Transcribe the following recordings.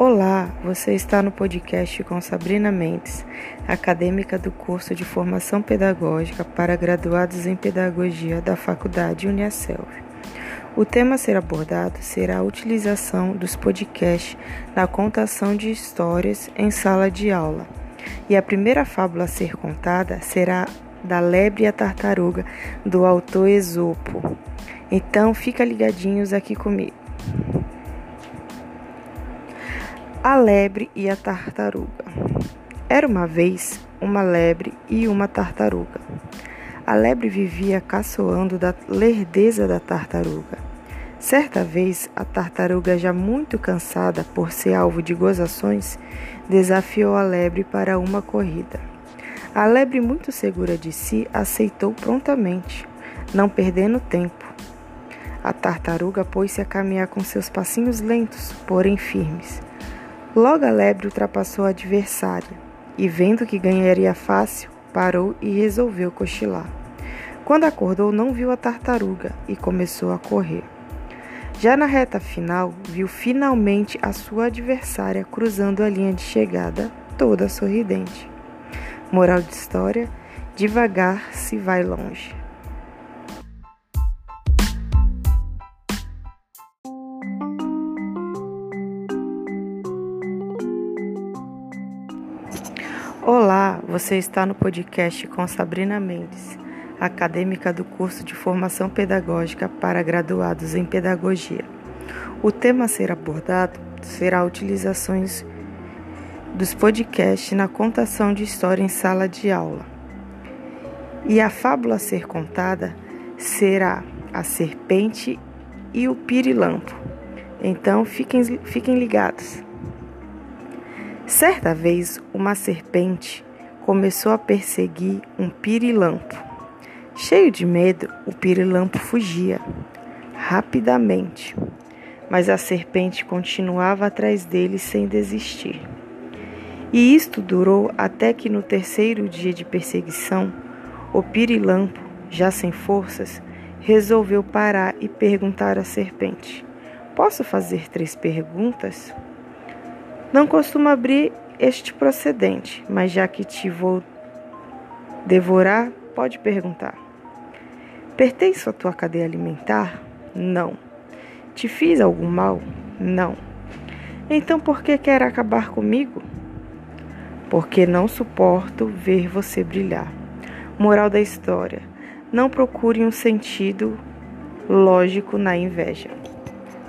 Olá, você está no podcast com Sabrina Mendes, acadêmica do curso de Formação Pedagógica para graduados em Pedagogia da Faculdade Uniaselv. O tema a ser abordado será a utilização dos podcasts na contação de histórias em sala de aula. E a primeira fábula a ser contada será da Lebre e a Tartaruga, do autor Esopo. Então, fica ligadinhos aqui comigo. A lebre e a tartaruga. Era uma vez uma lebre e uma tartaruga. A lebre vivia caçoando da lerdeza da tartaruga. Certa vez, a tartaruga, já muito cansada por ser alvo de gozações, desafiou a lebre para uma corrida. A lebre, muito segura de si, aceitou prontamente, não perdendo tempo. A tartaruga pôs-se a caminhar com seus passinhos lentos, porém firmes. Logo a lebre ultrapassou a adversária e, vendo que ganharia fácil, parou e resolveu cochilar. Quando acordou, não viu a tartaruga e começou a correr. Já na reta final, viu finalmente a sua adversária cruzando a linha de chegada, toda sorridente. Moral de história: devagar se vai longe. Olá, você está no podcast com Sabrina Mendes, acadêmica do curso de Formação Pedagógica para graduados em Pedagogia. O tema a ser abordado será utilizações dos podcasts na contação de história em sala de aula. E a fábula a ser contada será a serpente e o pirilampo. Então fiquem, fiquem ligados. Certa vez, uma serpente começou a perseguir um pirilampo. Cheio de medo, o pirilampo fugia rapidamente, mas a serpente continuava atrás dele sem desistir. E isto durou até que no terceiro dia de perseguição, o pirilampo, já sem forças, resolveu parar e perguntar à serpente: Posso fazer três perguntas? Não costumo abrir este procedente, mas já que te vou devorar, pode perguntar. Pertence à tua cadeia alimentar? Não. Te fiz algum mal? Não. Então por que quer acabar comigo? Porque não suporto ver você brilhar. Moral da história: não procure um sentido lógico na inveja.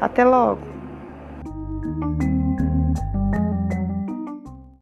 Até logo!